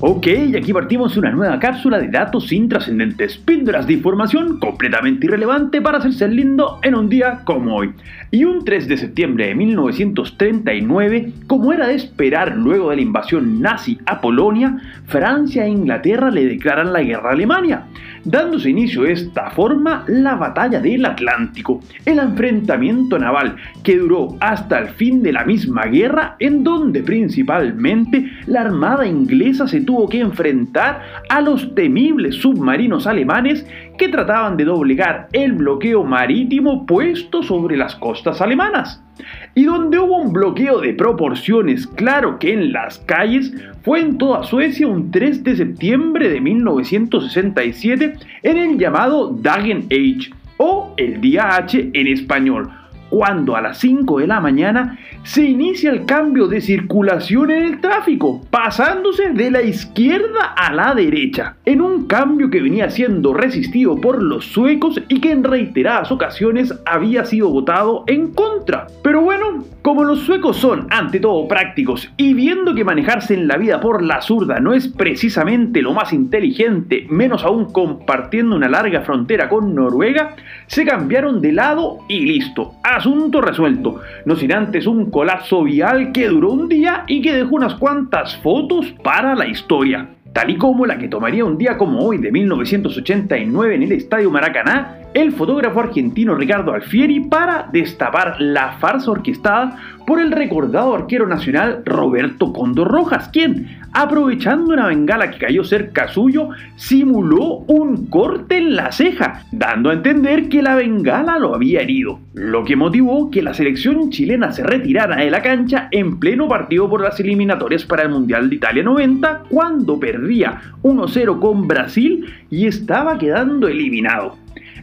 Ok, y aquí partimos una nueva cápsula de datos intrascendentes, píldoras de información completamente irrelevante para hacerse lindo en un día como hoy. Y un 3 de septiembre de 1939, como era de esperar luego de la invasión nazi a Polonia, Francia e Inglaterra le declaran la guerra a Alemania, dándose inicio de esta forma la batalla del Atlántico, el enfrentamiento naval que duró hasta el fin de la misma guerra en donde principalmente la armada inglesa se tuvo que enfrentar a los temibles submarinos alemanes que trataban de doblegar el bloqueo marítimo puesto sobre las costas alemanas. Y donde hubo un bloqueo de proporciones, claro que en las calles, fue en toda Suecia un 3 de septiembre de 1967 en el llamado Dagen Age o el día H en español, cuando a las 5 de la mañana se inicia el cambio de circulación en el tráfico, pasándose de la izquierda a la derecha, en un cambio que venía siendo resistido por los suecos y que en reiteradas ocasiones había sido votado en contra. Pero bueno, como los suecos son ante todo prácticos y viendo que manejarse en la vida por la zurda no es precisamente lo más inteligente, menos aún compartiendo una larga frontera con Noruega, se cambiaron de lado y listo. Asunto resuelto, no sin antes un colapso vial que duró un día y que dejó unas cuantas fotos para la historia, tal y como la que tomaría un día como hoy de 1989 en el Estadio Maracaná el fotógrafo argentino Ricardo Alfieri para destapar la farsa orquestada por el recordado arquero nacional Roberto Condor Rojas, quien, aprovechando una bengala que cayó cerca suyo, simuló un corte en la ceja, dando a entender que la bengala lo había herido, lo que motivó que la selección chilena se retirara de la cancha en pleno partido por las eliminatorias para el Mundial de Italia 90, cuando perdía 1-0 con Brasil y estaba quedando eliminado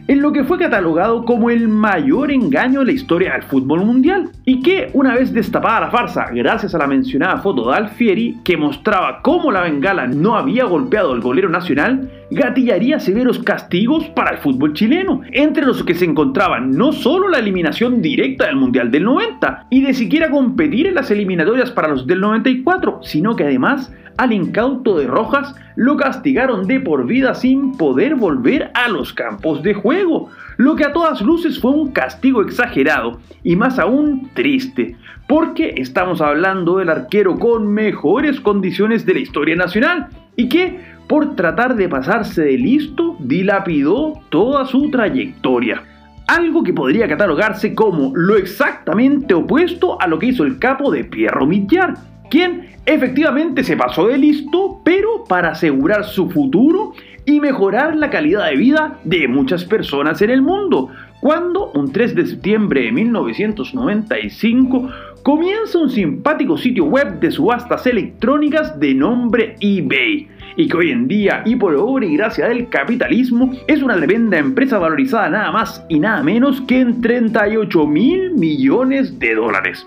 en lo que fue catalogado como el mayor engaño de la historia del fútbol mundial, y que, una vez destapada la farsa, gracias a la mencionada foto de Alfieri, que mostraba cómo la bengala no había golpeado al golero nacional, gatillaría severos castigos para el fútbol chileno, entre los que se encontraban no solo la eliminación directa del Mundial del 90, y de siquiera competir en las eliminatorias para los del 94, sino que además al incauto de Rojas lo castigaron de por vida sin poder volver a los campos de juego, lo que a todas luces fue un castigo exagerado y más aún triste, porque estamos hablando del arquero con mejores condiciones de la historia nacional y que, por tratar de pasarse de listo, dilapidó toda su trayectoria. Algo que podría catalogarse como lo exactamente opuesto a lo que hizo el capo de Pierro Millar, quien efectivamente se pasó de listo, pero para asegurar su futuro y mejorar la calidad de vida de muchas personas en el mundo, cuando un 3 de septiembre de 1995 comienza un simpático sitio web de subastas electrónicas de nombre eBay, y que hoy en día, y por obra y gracia del capitalismo, es una tremenda empresa valorizada nada más y nada menos que en 38 mil millones de dólares.